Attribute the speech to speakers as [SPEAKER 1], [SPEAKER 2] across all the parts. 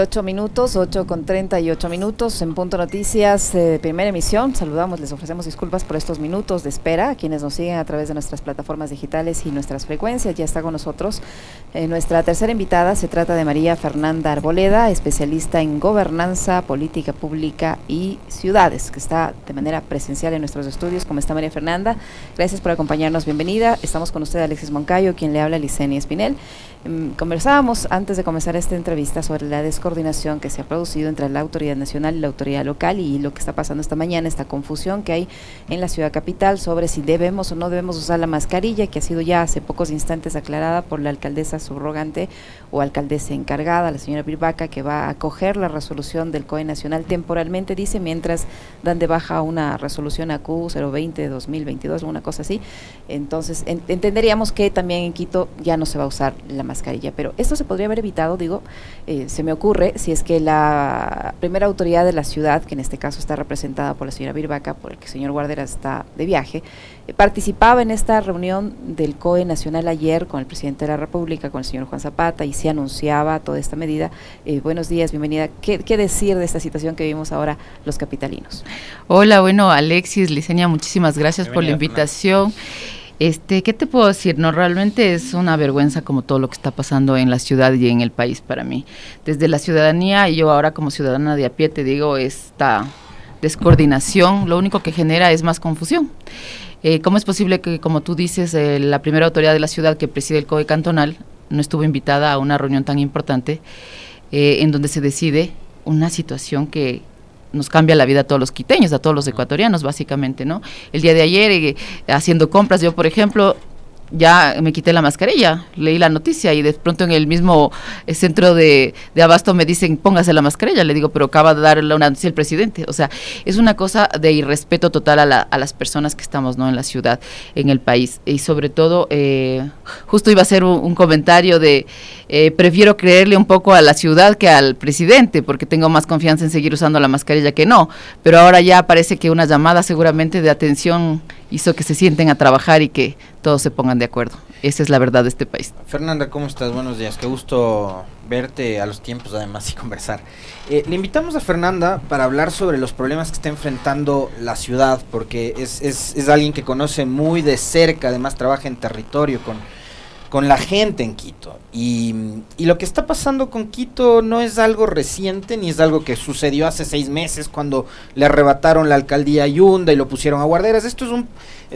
[SPEAKER 1] 8 minutos, 8 con 38 minutos en Punto Noticias de primera emisión. Saludamos, les ofrecemos disculpas por estos minutos de espera a quienes nos siguen a través de nuestras plataformas digitales y nuestras frecuencias. Ya está con nosotros eh, nuestra tercera invitada. Se trata de María Fernanda Arboleda, especialista en gobernanza, política pública y ciudades, que está de manera presencial en nuestros estudios. ¿Cómo está María Fernanda? Gracias por acompañarnos. Bienvenida. Estamos con usted, Alexis Moncayo, quien le habla, Licenia Espinel. Mm, conversábamos antes de comenzar esta entrevista sobre la descoordinación que se ha producido entre la autoridad nacional y la autoridad local y lo que está pasando esta mañana, esta confusión que hay en la ciudad capital sobre si debemos o no debemos usar la mascarilla, que ha sido ya hace pocos instantes aclarada por la alcaldesa subrogante o alcaldesa encargada, la señora Birbaca, que va a acoger la resolución del COE Nacional temporalmente, dice, mientras dan de baja una resolución AQ 020 2022, una cosa así. Entonces, entenderíamos que también en Quito ya no se va a usar la mascarilla. Pero esto se podría haber evitado, digo, eh, se me ocurre, si es que la primera autoridad de la ciudad, que en este caso está representada por la señora Virvaca, por el que el señor Guardera está de viaje, eh, participaba en esta reunión del COE Nacional ayer con el presidente de la República, con el señor Juan Zapata, y se anunciaba toda esta medida. Eh, buenos días, bienvenida. ¿Qué, ¿Qué, decir de esta situación que vivimos ahora los capitalinos?
[SPEAKER 2] Hola, bueno, Alexis, Liceña, muchísimas gracias por la invitación. Este, ¿qué te puedo decir? No, realmente es una vergüenza como todo lo que está pasando en la ciudad y en el país para mí. Desde la ciudadanía, y yo ahora como ciudadana de a pie te digo, esta descoordinación lo único que genera es más confusión. Eh, ¿Cómo es posible que, como tú dices, eh, la primera autoridad de la ciudad que preside el COE cantonal no estuvo invitada a una reunión tan importante eh, en donde se decide una situación que nos cambia la vida a todos los quiteños, a todos los ecuatorianos, básicamente, ¿no? El día de ayer, eh, haciendo compras, yo, por ejemplo, ya me quité la mascarilla, leí la noticia y de pronto en el mismo eh, centro de, abasto me dicen póngase la mascarilla, le digo, pero acaba de dar una noticia el presidente. O sea, es una cosa de irrespeto total a, a las personas que estamos ¿no? en la ciudad, en el país. Y sobre todo, eh, justo iba a ser un, comentario de, eh, prefiero creerle un poco a la ciudad que al presidente, porque tengo más confianza en seguir usando la mascarilla que no. Pero ahora ya parece que una llamada seguramente de atención hizo que se sienten a trabajar y que todos se pongan de acuerdo. Esa es la verdad de este país.
[SPEAKER 3] Fernanda, ¿cómo estás? Buenos días. Qué gusto verte a los tiempos además y conversar. Eh, le invitamos a Fernanda para hablar sobre los problemas que está enfrentando la ciudad, porque es, es, es alguien que conoce muy de cerca, además trabaja en territorio con con la gente en Quito. Y, lo que está pasando con Quito no es algo reciente, ni es algo que sucedió hace seis meses cuando le arrebataron la alcaldía Yunda y lo pusieron a guarderas. Esto es un,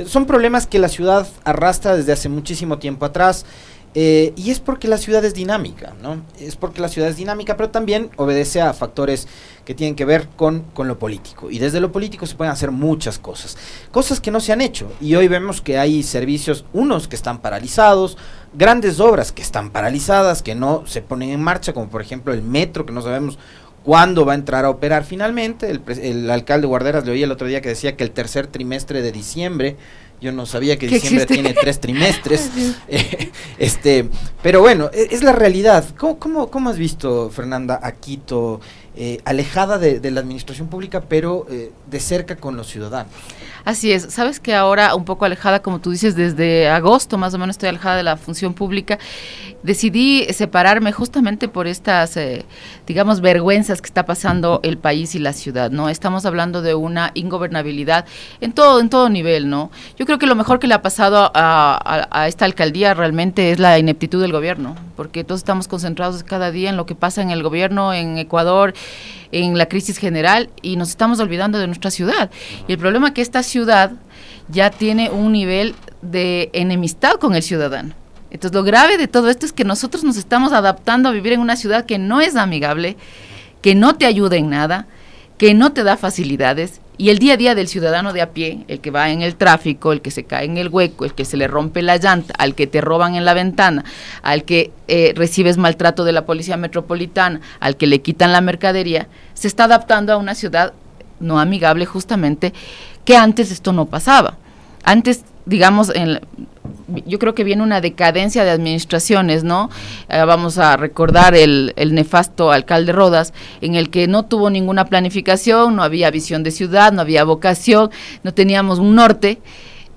[SPEAKER 3] son problemas que la ciudad arrastra desde hace muchísimo tiempo atrás. Eh, y es porque la ciudad es dinámica, ¿no? Es porque la ciudad es dinámica, pero también obedece a factores que tienen que ver con, con lo político. Y desde lo político se pueden hacer muchas cosas. Cosas que no se han hecho. Y hoy vemos que hay servicios, unos que están paralizados, grandes obras que están paralizadas, que no se ponen en marcha, como por ejemplo el metro, que no sabemos cuándo va a entrar a operar finalmente. El, el alcalde Guarderas le oí el otro día que decía que el tercer trimestre de diciembre yo no sabía que diciembre tiene tres trimestres. Eh, este, pero bueno, e, es, la realidad. ¿Cómo, cómo, cómo has visto, Fernanda, a Quito eh, alejada de, la administración pública, pero eh, de cerca con los ciudadanos?
[SPEAKER 2] Así es. Sabes que ahora, un poco alejada, como tú dices, desde agosto más o menos estoy alejada de la función pública. Decidí separarme justamente por estas, eh, digamos, vergüenzas que está pasando el país y la ciudad, ¿no? Estamos hablando de una ingobernabilidad en todo, en todo nivel, ¿no? Yo creo que lo mejor que le ha pasado a, a esta alcaldía realmente es la ineptitud del gobierno, porque todos estamos concentrados cada día en lo que pasa en el gobierno, en Ecuador, en la crisis general y nos estamos olvidando de nuestra ciudad. Y el problema es que esta ciudad ya tiene un nivel de enemistad con el ciudadano. Entonces lo grave de todo esto es que nosotros nos estamos adaptando a vivir en una ciudad que no es amigable, que no te ayuda en nada, que no te da facilidades y el día a día del ciudadano de a pie, el que va en el tráfico, el que se cae en el hueco, el que se le rompe la llanta, al que te roban en la ventana, al que eh, recibes maltrato de la policía metropolitana, al que le quitan la mercadería, se está adaptando a una ciudad no amigable justamente, que antes esto no pasaba. Antes, digamos, en, yo creo que viene una decadencia de administraciones, ¿no? Eh, vamos a recordar el, el, nefasto alcalde Rodas, en el que no tuvo ninguna planificación, no había visión de ciudad, no había vocación, no teníamos un norte.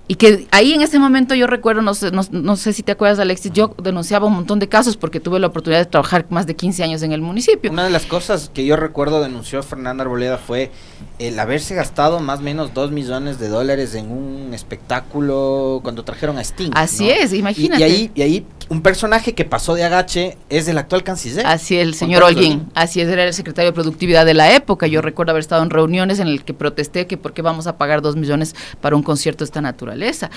[SPEAKER 2] Y que ahí en ese momento yo recuerdo, no sé, no, sé si te acuerdas Alexis, yo denunciaba un montón de casos porque tuve la oportunidad de trabajar más de 15 años en el municipio.
[SPEAKER 3] Una de las cosas que yo recuerdo denunció Fernanda Arboleda fue el haberse gastado más o menos 2 millones de dólares en un espectáculo cuando trajeron a Sting.
[SPEAKER 2] Así es, imagínate.
[SPEAKER 3] Y, ahí, y ahí un personaje que pasó de agache es el actual canciller.
[SPEAKER 2] Así es, el señor Holguín. Así es, era el secretario de Productividad de la época. Yo recuerdo haber estado en reuniones en el que protesté que por qué vamos a pagar dos millones para un concierto de esta naturaleza.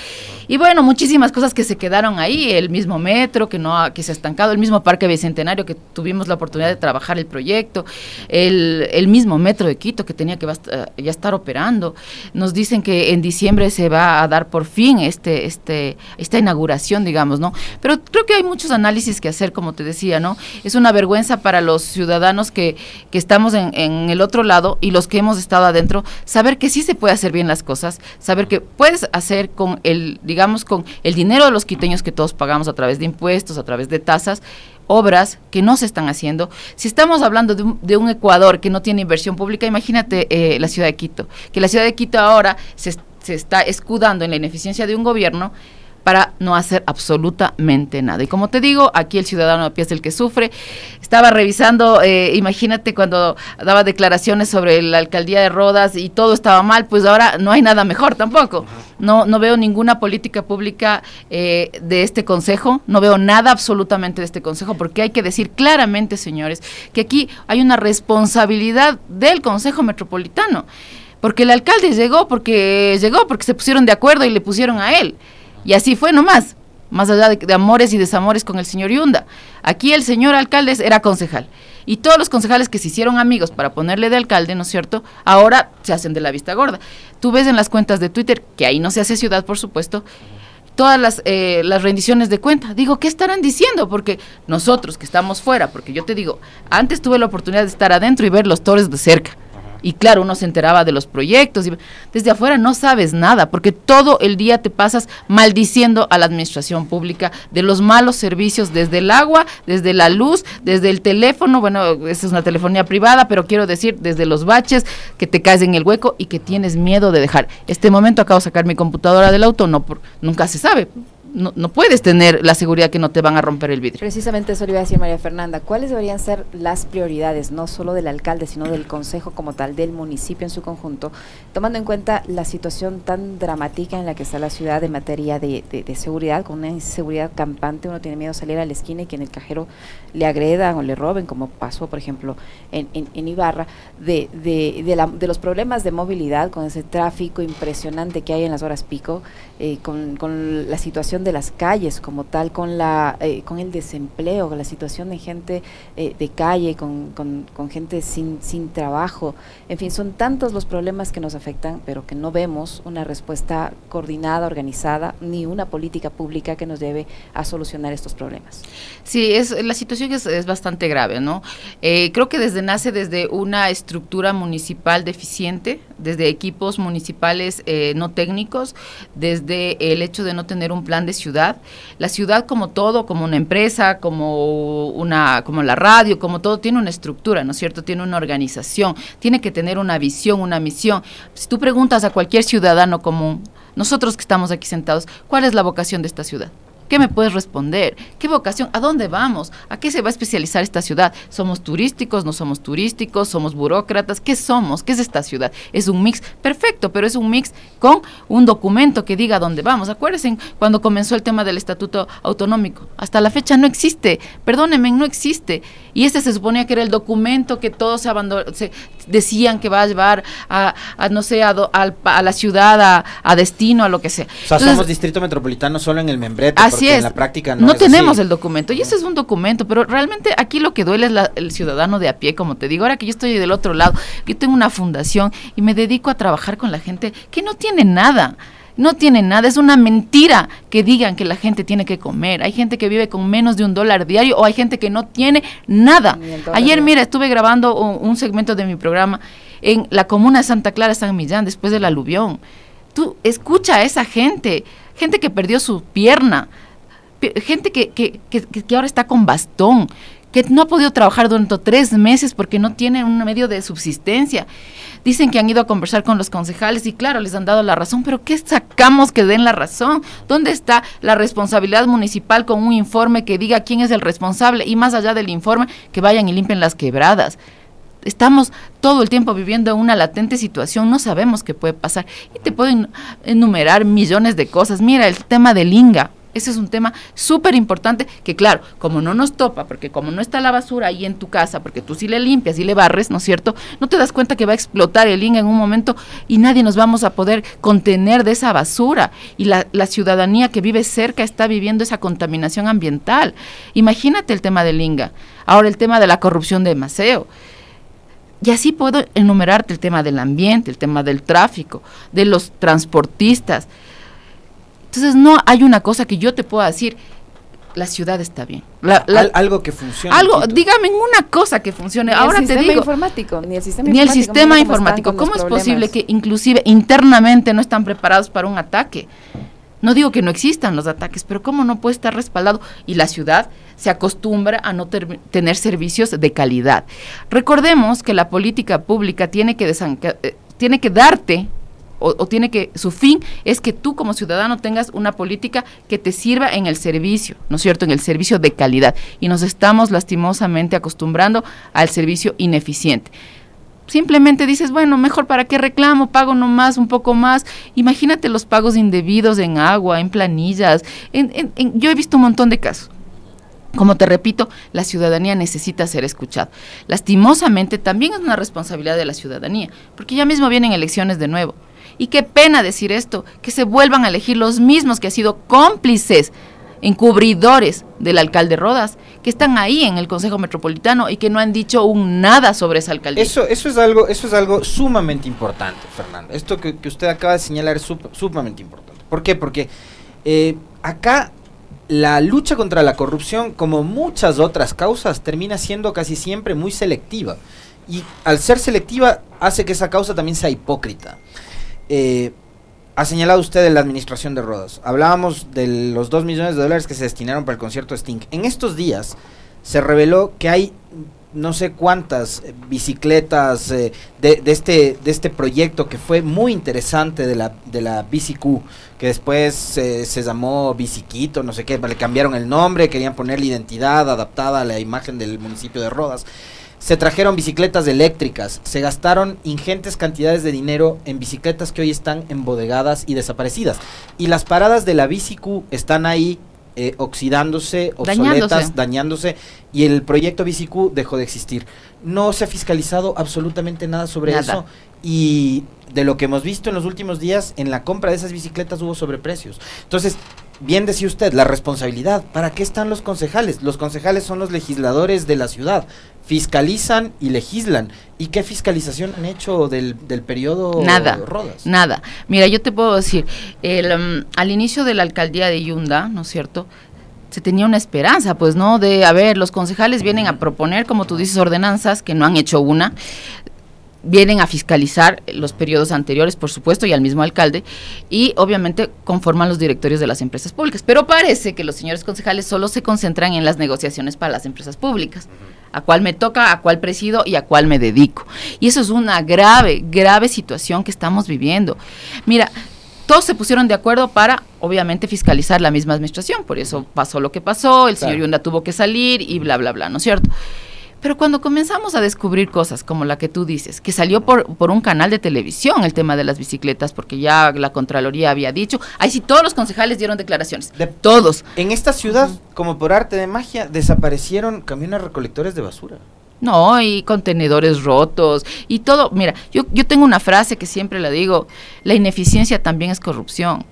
[SPEAKER 2] Y bueno, muchísimas cosas que se quedaron ahí, el mismo metro que no que se ha estancado, el mismo parque bicentenario que tuvimos la oportunidad de trabajar el proyecto, el, el mismo metro de Quito que tenía que ya estar operando. Nos dicen que en diciembre se va a dar por fin este, este, esta inauguración, digamos, ¿no? Pero creo que hay muchos análisis que hacer, como te decía, ¿no? Es una vergüenza para los ciudadanos que, que estamos en, en, el otro lado y los que hemos estado adentro, saber que sí se puede hacer bien las cosas, saber que puedes hacer con el, digamos, con el dinero de los quiteños que todos pagamos a través de impuestos, a través de tasas, obras que no se están haciendo. Si estamos hablando de un, de un Ecuador que no tiene inversión pública, imagínate eh, la ciudad de Quito, que la ciudad de Quito ahora se, se está escudando en la ineficiencia de un gobierno para no hacer absolutamente nada. Y como te digo, aquí el ciudadano a pie es el que sufre. Estaba revisando, eh, imagínate cuando daba declaraciones sobre la alcaldía de Rodas y todo estaba mal, pues ahora no hay nada mejor tampoco. No, no veo ninguna política pública eh, de este consejo, no veo nada absolutamente de este consejo, porque hay que decir claramente, señores, que aquí hay una responsabilidad del Consejo Metropolitano. Porque el alcalde llegó, porque llegó, porque se pusieron de acuerdo y le pusieron a él. Y así fue nomás, más allá de, amores y desamores con el señor Yunda. Aquí el señor alcalde era concejal. Y todos los concejales que se hicieron amigos para ponerle de alcalde, ¿no es cierto? Ahora se hacen de la vista gorda. Tú ves en las cuentas de Twitter, que ahí no se hace ciudad, por supuesto, todas las, eh, las rendiciones de cuenta. Digo, ¿qué estarán diciendo? Porque nosotros que estamos fuera, porque yo te digo, antes tuve la oportunidad de estar adentro y ver los torres de cerca y claro, uno se enteraba de los proyectos. Y desde afuera no sabes nada, porque todo el día te pasas maldiciendo a la administración pública de los malos servicios, desde el agua, desde la luz, desde el teléfono. Bueno, esa es una telefonía privada, pero quiero decir, desde los baches, que te caes en el hueco y que tienes miedo de dejar. Este momento acabo de sacar mi computadora del auto, no por, nunca se sabe no, no, puedes tener la seguridad que no te van a romper el vidrio.
[SPEAKER 1] Precisamente eso le iba a decir María Fernanda. ¿Cuáles deberían ser las prioridades, no solo del alcalde, sino del consejo como tal, del municipio en su conjunto, tomando en cuenta la situación tan dramática en la que está la ciudad en materia de, seguridad, con una inseguridad campante, uno tiene miedo de salir a la esquina y que en el cajero le agredan o le roben, como pasó, por ejemplo, en, en, Ibarra, de, de, los problemas de movilidad, con ese tráfico impresionante que hay en las horas pico, eh, con, con la situación de las calles como tal, con, la, eh, con el desempleo, con la situación de gente eh, de calle, con, con, gente sin, sin trabajo. En fin, son tantos los problemas que nos afectan, pero que no vemos una respuesta coordinada, organizada, ni una política pública que nos lleve a solucionar estos problemas.
[SPEAKER 2] Sí, es, la situación es, es bastante grave, ¿no? Eh, creo que desde nace desde una estructura municipal deficiente, desde equipos municipales no técnicos, desde el hecho de no tener un plan de ciudad. La ciudad como todo, como una empresa, como una como la radio, como todo tiene una estructura, ¿no es cierto? Tiene una organización, tiene que tener una visión, una misión. Si tú preguntas a cualquier ciudadano común, nosotros que estamos aquí sentados, ¿cuál es la vocación de esta ciudad? ¿Qué me puedes responder? ¿Qué vocación? ¿A dónde vamos? ¿A qué se va a especializar esta ciudad? ¿Somos turísticos? ¿No somos turísticos? ¿Somos burócratas? ¿Qué somos? ¿Qué es esta ciudad? Es un mix perfecto, pero es un mix con un documento que diga dónde vamos. Acuérdense cuando comenzó el tema del estatuto autonómico. Hasta la fecha no existe. Perdónenme, no existe. Y este se suponía que era el documento que todos se, se decían que va a llevar a, no sé, a, a, la ciudad, a, destino, a lo que sea.
[SPEAKER 3] O sea, somos distrito metropolitano solo en el membrete
[SPEAKER 2] en la práctica no, tenemos el documento. Y ese es un documento, pero realmente aquí lo que duele es el ciudadano de a pie, como te digo. Ahora que yo estoy del otro lado, yo tengo una fundación y me dedico a trabajar con la gente que no tiene nada. No tiene nada, es una mentira que digan que la gente tiene que comer. Hay gente que vive con menos de un dólar diario o hay gente que no tiene nada. Ayer, mira, estuve grabando un, segmento de mi programa en la comuna de Santa Clara, San Millán, después del aluvión. Tú escucha a esa gente gente que perdió su pierna, gente que, que, que, ahora está con bastón, que no ha podido trabajar durante tres meses porque no tiene un medio de subsistencia. Dicen que han ido a conversar con los concejales y claro, les han dado la razón, pero ¿qué sacamos que den la razón? ¿Dónde está la responsabilidad municipal con un informe que diga quién es el responsable y más allá del informe, que vayan y limpien las quebradas? Estamos todo el tiempo viviendo una latente situación, no sabemos qué puede pasar. Y te puedo enumerar millones de cosas. Mira, el tema del INGA, ese es un tema súper importante que claro, como no nos topa, porque como no está la basura ahí en tu casa, porque tú sí le limpias y le barres, ¿no es cierto? No te das cuenta que va a explotar el INGA en un momento y nadie nos vamos a poder contener de esa basura. Y la, la ciudadanía que vive cerca está viviendo esa contaminación ambiental. Imagínate el tema del INGA. Ahora el tema de la corrupción de Maceo. Y así puedo enumerarte el tema del ambiente, el tema del tráfico, de los transportistas, entonces no hay una cosa que yo te pueda decir, la ciudad está bien.
[SPEAKER 3] algo que funcione.
[SPEAKER 2] Algo, dígame una cosa que funcione. Ahora te digo.
[SPEAKER 1] Informático, ni el sistema
[SPEAKER 2] ni informático. el sistema informático. ¿Cómo es posible que inclusive internamente no están preparados para un ataque? No digo que no existan los ataques, pero ¿cómo no puede estar respaldado? Y la ciudad se acostumbra a no tener servicios de calidad. Recordemos que la política pública tiene que, eh, tiene que darte o, tiene que, su fin es que tú como ciudadano tengas una política que te sirva en el servicio, ¿no es cierto? En el servicio de calidad. Y nos estamos lastimosamente acostumbrando al servicio ineficiente simplemente dices, bueno, mejor para qué reclamo, pago nomás, un poco más. Imagínate los pagos indebidos en agua, en planillas. yo he visto un montón de casos. Como te repito, la ciudadanía necesita ser escuchada. Lastimosamente también es una responsabilidad de la ciudadanía, porque ya mismo vienen elecciones de nuevo. Y qué pena decir esto, que se vuelvan a elegir los mismos que han sido cómplices, encubridores del alcalde Rodas, que están ahí en el Consejo Metropolitano y que no han dicho un nada sobre esa alcaldía.
[SPEAKER 3] Eso, eso, es, algo, eso es algo sumamente importante, Fernando. Esto que, usted acaba de señalar es sumamente importante. ¿Por qué? Porque eh, acá la lucha contra la corrupción, como muchas otras causas, termina siendo casi siempre muy selectiva. Y al ser selectiva hace que esa causa también sea hipócrita. Eh, ha señalado usted de la administración de Rodas. Hablábamos de los 2 millones de dólares que se destinaron para el concierto Sting. En estos días se reveló que hay no sé cuántas bicicletas eh, de, este, de este proyecto que fue muy interesante de la, de la que después eh, se llamó Biciquito, no sé qué, le cambiaron el nombre, querían poner la identidad adaptada a la imagen del municipio de Rodas. Se trajeron bicicletas eléctricas, se gastaron ingentes cantidades de dinero en bicicletas que hoy están embodegadas y desaparecidas. Y las paradas de la BiciQ están ahí eh, oxidándose, obsoletas, dañándose. y el proyecto BiciQ dejó de existir. No se ha fiscalizado absolutamente nada sobre eso y de lo que hemos visto en los últimos días, en la compra de esas bicicletas hubo sobreprecios. Entonces, bien decía usted, la responsabilidad. ¿Para qué están los concejales? Los concejales son los legisladores de la ciudad. Fiscalizan y legislan. ¿Y qué fiscalización han hecho del, del periodo
[SPEAKER 2] nada,
[SPEAKER 3] Rodas?
[SPEAKER 2] Nada. Mira, yo te puedo decir, el, um, al inicio de la alcaldía de Yunda, ¿no es cierto? se tenía una esperanza, pues, ¿no? De, a ver, los concejales vienen a proponer, como tú dices, ordenanzas, que no han hecho una, vienen a fiscalizar los periodos anteriores, por supuesto, y al mismo alcalde, y obviamente conforman los directorios de las empresas públicas. Pero parece que los señores concejales solo se concentran en las negociaciones para las empresas públicas, a cuál me toca, a cuál presido y a cuál me dedico. Y eso es una grave, grave situación que estamos viviendo. Mira, todos se pusieron de acuerdo para, obviamente, fiscalizar la misma administración, por eso pasó lo que pasó, el señor Yunda tuvo que salir y bla, bla, bla, ¿no es cierto? Pero cuando comenzamos a descubrir cosas como la que tú dices, que salió por, por un canal de televisión el tema de las bicicletas, porque ya la Contraloría había dicho, ahí sí todos los concejales dieron declaraciones, de, todos.
[SPEAKER 3] En esta ciudad, como por arte de magia, desaparecieron camiones recolectores de basura.
[SPEAKER 2] No, y contenedores rotos y todo. Mira, yo, yo tengo una frase que siempre la digo, la ineficiencia también es corrupción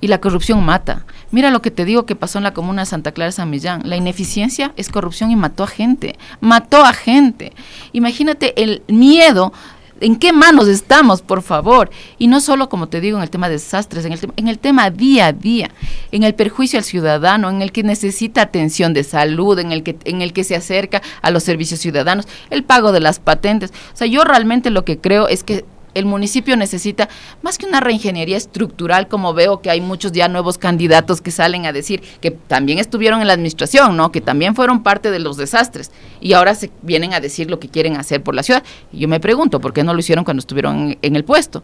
[SPEAKER 2] y la corrupción mata. Mira lo que te digo que pasó en la comuna de Santa Clara San Millán. La ineficiencia es corrupción y mató a gente. Mató a gente. Imagínate el miedo. ¿En qué manos estamos, por favor? Y no solo, como te digo, en el tema de desastres, en el, en el tema día a día, en el perjuicio al ciudadano, en el que necesita atención de salud, en el que, en el que se acerca a los servicios ciudadanos, el pago de las patentes. O sea, yo realmente lo que creo es que el municipio necesita más que una reingeniería estructural, como veo que hay muchos ya nuevos candidatos que salen a decir que también estuvieron en la administración, ¿no? Que también fueron parte de los desastres y ahora se vienen a decir lo que quieren hacer por la ciudad. Y yo me pregunto, ¿por qué no lo hicieron cuando estuvieron en, el puesto?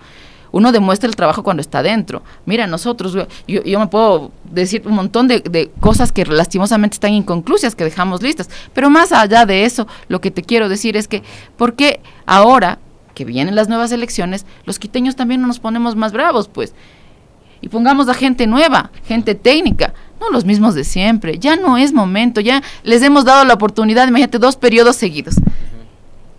[SPEAKER 2] Uno demuestra el trabajo cuando está dentro. Mira, nosotros, yo, yo me puedo decir un montón de, de, cosas que lastimosamente están inconclusas, que dejamos listas, pero más allá de eso, lo que te quiero decir es que, ¿por qué ahora que vienen las nuevas elecciones, los quiteños también no nos ponemos más bravos, pues. Y pongamos a gente nueva, gente técnica, no los mismos de siempre. Ya no es momento, ya les hemos dado la oportunidad, imagínate, dos periodos seguidos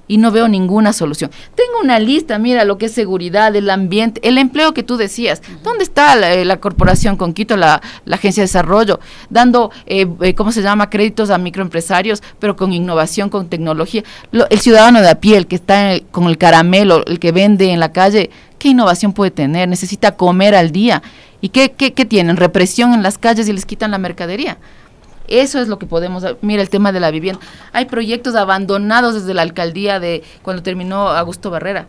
[SPEAKER 2] y no veo ninguna solución. Tengo una lista, mira lo que es seguridad, el ambiente, el empleo que tú decías. ¿Dónde está la, eh, corporación con Quito, la, agencia de desarrollo, dando, eh, eh, ¿cómo se llama?, créditos a microempresarios, pero con innovación, con tecnología. el ciudadano de a pie, el que está con el caramelo, el que vende en la calle, ¿qué innovación puede tener? Necesita comer al día. ¿Y qué, qué, qué tienen? Represión en las calles y les quitan la mercadería. Eso es lo que podemos, mira el tema de la vivienda. Hay proyectos abandonados desde la alcaldía de cuando terminó Augusto Barrera.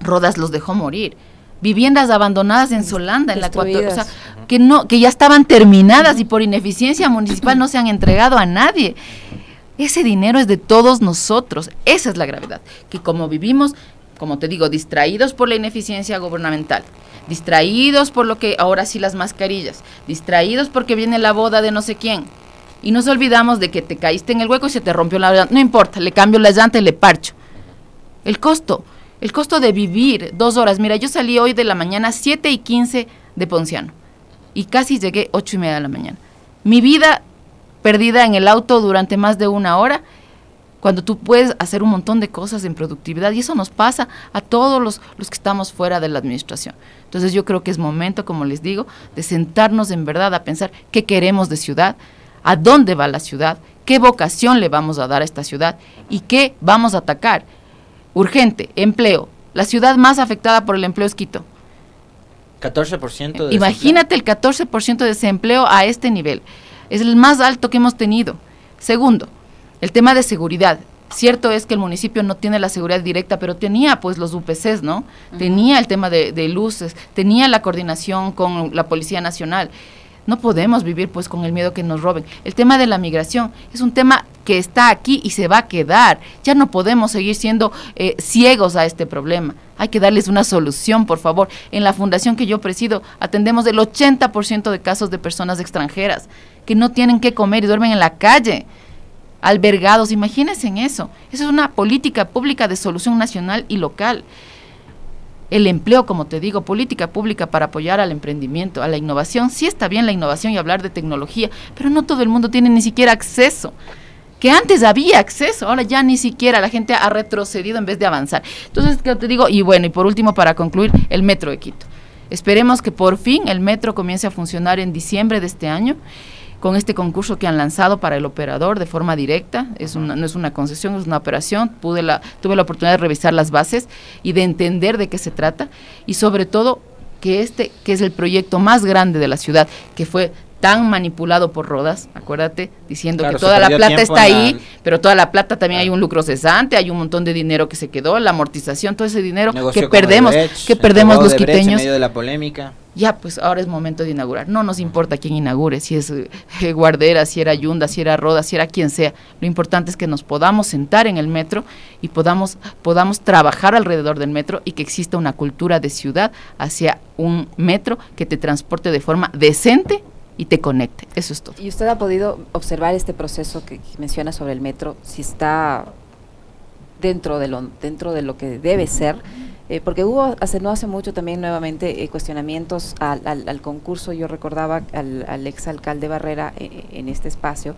[SPEAKER 2] Rodas los dejó morir. Viviendas abandonadas en Solanda, en la cuatro, o sea, que no, que ya estaban terminadas y por ineficiencia municipal no se han entregado a nadie. Ese dinero es de todos nosotros. Esa es la gravedad. Que como vivimos, como te digo, distraídos por la ineficiencia gubernamental, distraídos por lo que ahora sí las mascarillas, distraídos porque viene la boda de no sé quién, y nos olvidamos de que te caíste en el hueco y se te rompió la llanta. No importa, le cambio la llanta y le parcho. El costo, el costo de vivir dos horas. Mira, yo salí hoy de la mañana 7 y 15 de Ponciano y casi llegué 8 y media de la mañana. Mi vida perdida en el auto durante más de una hora cuando tú puedes hacer un montón de cosas en productividad y eso nos pasa a todos los, los, que estamos fuera de la administración. Entonces yo creo que es momento, como les digo, de sentarnos en verdad a pensar qué queremos de ciudad, a dónde va la ciudad, qué vocación le vamos a dar a esta ciudad y qué vamos a atacar. Urgente, empleo. La ciudad más afectada por el empleo es Quito.
[SPEAKER 3] 14%
[SPEAKER 2] de Imagínate el 14% de desempleo a este nivel. Es el más alto que hemos tenido. Segundo, el tema de seguridad. Cierto es que el municipio no tiene la seguridad directa, pero tenía pues los UPCs, ¿no? Tenía el tema de, de, luces, tenía la coordinación con la Policía Nacional. No podemos vivir pues con el miedo que nos roben. El tema de la migración es un tema que está aquí y se va a quedar. Ya no podemos seguir siendo eh, ciegos a este problema. Hay que darles una solución, por favor. En la fundación que yo presido atendemos el 80% de casos de personas extranjeras que no tienen que comer y duermen en la calle albergados, imagínense en eso. Eso es una política pública de solución nacional y local el empleo, como te digo, política pública para apoyar al emprendimiento, a la innovación. Sí está bien la innovación y hablar de tecnología, pero no todo el mundo tiene ni siquiera acceso. Que antes había acceso, ahora ya ni siquiera la gente ha retrocedido en vez de avanzar. Entonces, ¿qué te digo? Y bueno, y por último, para concluir, el metro de Quito. Esperemos que por fin el metro comience a funcionar en diciembre de este año con este concurso que han lanzado para el operador de forma directa, es una, no es una concesión, es una operación, pude la, tuve la oportunidad de revisar las bases y de entender de qué se trata. Y sobre todo que este, que es el proyecto más grande de la ciudad, que fue tan manipulado por Rodas, acuérdate, diciendo que toda la plata está ahí, pero toda la plata también hay un lucro cesante, hay un montón de dinero que se quedó, la amortización, todo ese dinero que perdemos, que perdemos los quiteños.
[SPEAKER 3] En medio de la polémica
[SPEAKER 2] ya pues ahora es momento de inaugurar. No nos importa quién inaugure, si es eh, Guardera, si era Yunda, si era Roda, si era quien sea. Lo importante es que nos podamos sentar en el metro y podamos, podamos trabajar alrededor del metro y que exista una cultura de ciudad hacia un metro que te transporte de forma decente y te conecte. Eso es todo.
[SPEAKER 1] ¿Y usted ha podido observar este proceso que menciona sobre el metro, si está dentro de lo, dentro de lo que debe ser? Eh, porque hubo hace no hace mucho también nuevamente eh, cuestionamientos al, al, concurso, yo recordaba al, al exalcalde Barrera eh, en este espacio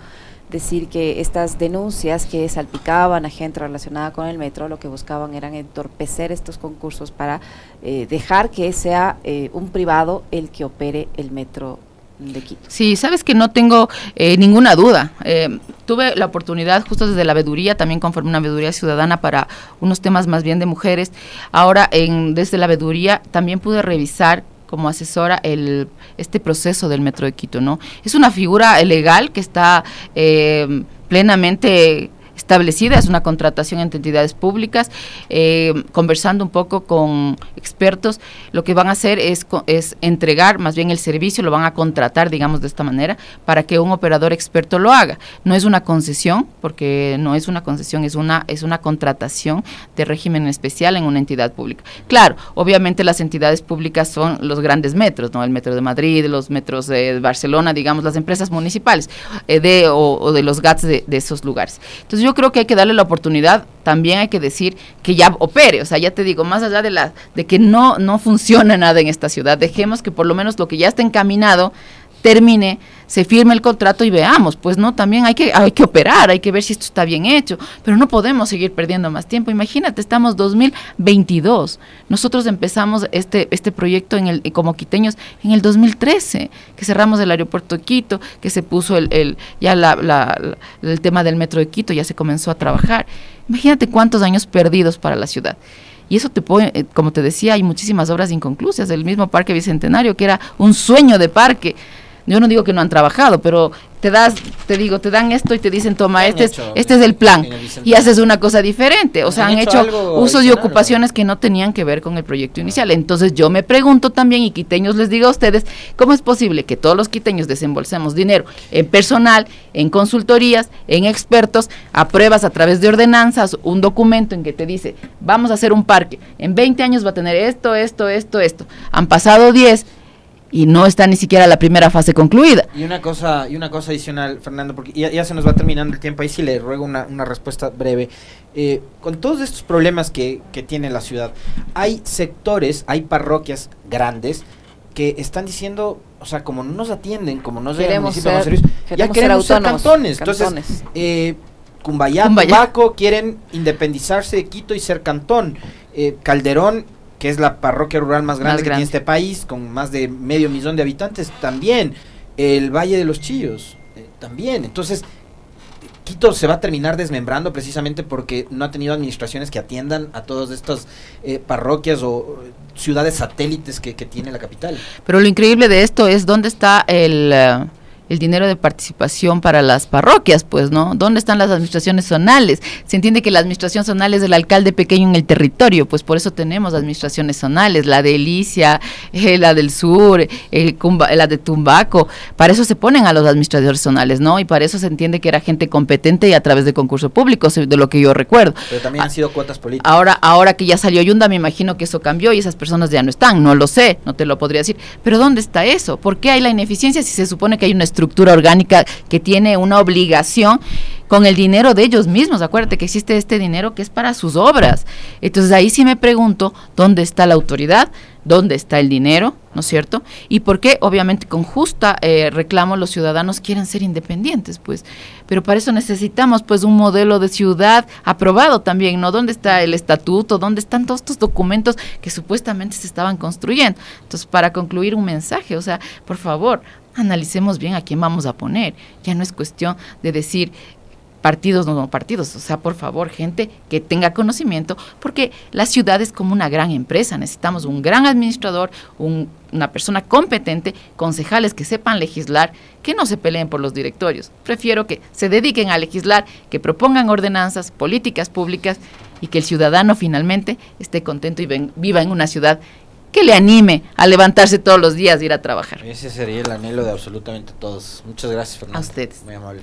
[SPEAKER 1] decir que estas denuncias que salpicaban a gente relacionada con el metro lo que buscaban eran entorpecer estos concursos para dejar que sea un privado el que opere el metro
[SPEAKER 2] Sí, sabes que no tengo eh, ninguna duda. Eh, tuve la oportunidad justo desde la veeduría, también conforme una veeduría ciudadana para unos temas más bien de mujeres. Ahora, en, desde la veeduría también pude revisar como asesora el este proceso del Metro de Quito, ¿no? Es una figura legal que está eh, plenamente establecida, es una contratación entre entidades públicas, eh, conversando un poco con expertos, lo que van a hacer es, es entregar más bien el servicio, lo van a contratar, digamos de esta manera, para que un operador experto lo haga. No es una concesión, porque no es una concesión, es una, es una contratación de régimen especial en una entidad pública. Claro, obviamente las entidades públicas son los grandes metros, ¿no? El metro de Madrid, los metros de Barcelona, digamos, las empresas municipales eh, de, o, de los GATS de, esos lugares. Entonces yo creo que hay que darle la oportunidad, también hay que decir que ya opere, o sea, ya te digo, más allá de la de que no no funciona nada en esta ciudad, dejemos que por lo menos lo que ya está encaminado termine, se firme el contrato y veamos, pues no, también hay que, hay que operar, hay que ver si esto está bien hecho, pero no podemos seguir perdiendo más tiempo. Imagínate, estamos 2022. Nosotros empezamos este, este proyecto en el, como quiteños en el 2013, que cerramos el aeropuerto de Quito, que se puso el, el ya la, la, el tema del metro de Quito, ya se comenzó a trabajar. Imagínate cuántos años perdidos para la ciudad. Y eso te puede, eh, como te decía, hay muchísimas obras inconclusas. El mismo Parque Bicentenario, que era un sueño de parque, yo no digo que no han trabajado, pero te das, te digo, te dan esto y te dicen, toma, este es, este es el plan. y haces una cosa diferente. O sea, han, hecho, usos y ocupaciones que no tenían que ver con el proyecto inicial. Entonces yo me pregunto también, y quiteños les digo a ustedes, ¿cómo es posible que todos los quiteños desembolsemos dinero en personal, en consultorías, en expertos, apruebas a través de ordenanzas un documento en que te dice, vamos a hacer un parque, en 20 años va a tener esto, esto, esto, esto. Han pasado 10 y no está ni siquiera la primera fase concluida.
[SPEAKER 3] Y una cosa, y una cosa adicional, Fernando, porque ya, se nos va terminando el tiempo, ahí sí le ruego una, una respuesta breve. Eh, con todos estos problemas que, que tiene la ciudad, hay sectores, hay parroquias grandes que están diciendo, o sea, como no nos atienden, como no
[SPEAKER 1] queremos ser,
[SPEAKER 3] servicios, ya queremos ser, cantones. Entonces, eh, Cumbayá, quieren independizarse de Quito y ser cantón. Eh, Calderón que es la parroquia rural más grande que tiene este país, con más de medio millón de habitantes, también. El Valle de los Chillos, eh, también. Entonces, Quito se va a terminar desmembrando precisamente porque no ha tenido administraciones que atiendan a todas estas eh, parroquias o ciudades satélites que, que, tiene la capital.
[SPEAKER 2] Pero lo increíble de esto es dónde está el... Uh, el dinero de participación para las parroquias, pues, ¿no? ¿Dónde están las administraciones zonales? Se entiende que la administración zonal es del alcalde pequeño en el territorio, pues por eso tenemos administraciones zonales, la de Elicia, eh, la del sur, eh, la de Tumbaco, para eso se ponen a los administradores zonales, ¿no? Y para eso se entiende que era gente competente y a través de concurso público, de lo que yo recuerdo.
[SPEAKER 3] Pero también han sido cuotas políticas.
[SPEAKER 2] Ahora, ahora que ya salió Yunda, me imagino que eso cambió y esas personas ya no están, no lo sé, no te lo podría decir. Pero ¿dónde está eso? ¿Por qué hay la ineficiencia si se supone que hay una estructura estructura orgánica que tiene una obligación con el dinero de ellos mismos. Acuérdate que existe este dinero que es para sus obras. Entonces ahí sí me pregunto dónde está la autoridad, dónde está el dinero, ¿no es cierto? Y por qué, obviamente, con justa eh, reclamo los ciudadanos quieren ser independientes, pues. Pero para eso necesitamos, pues, un modelo de ciudad aprobado también, ¿no? ¿Dónde está el estatuto? ¿Dónde están todos estos documentos que supuestamente se estaban construyendo? Entonces, para concluir un mensaje, o sea, por favor, analicemos bien a quién vamos a poner. Ya no es cuestión de decir partidos no partidos, o sea, por favor, gente que tenga conocimiento, porque la ciudad es como una gran empresa, necesitamos un gran administrador, una persona competente, concejales que sepan legislar, que no se peleen por los directorios. Prefiero que se dediquen a legislar, que propongan ordenanzas, políticas públicas y que el ciudadano finalmente esté contento y viva en una ciudad que le anime a levantarse todos los días e ir a trabajar.
[SPEAKER 3] Ese sería el anhelo de absolutamente todos. Muchas gracias, Fernando.
[SPEAKER 2] A ustedes.
[SPEAKER 3] Muy amable.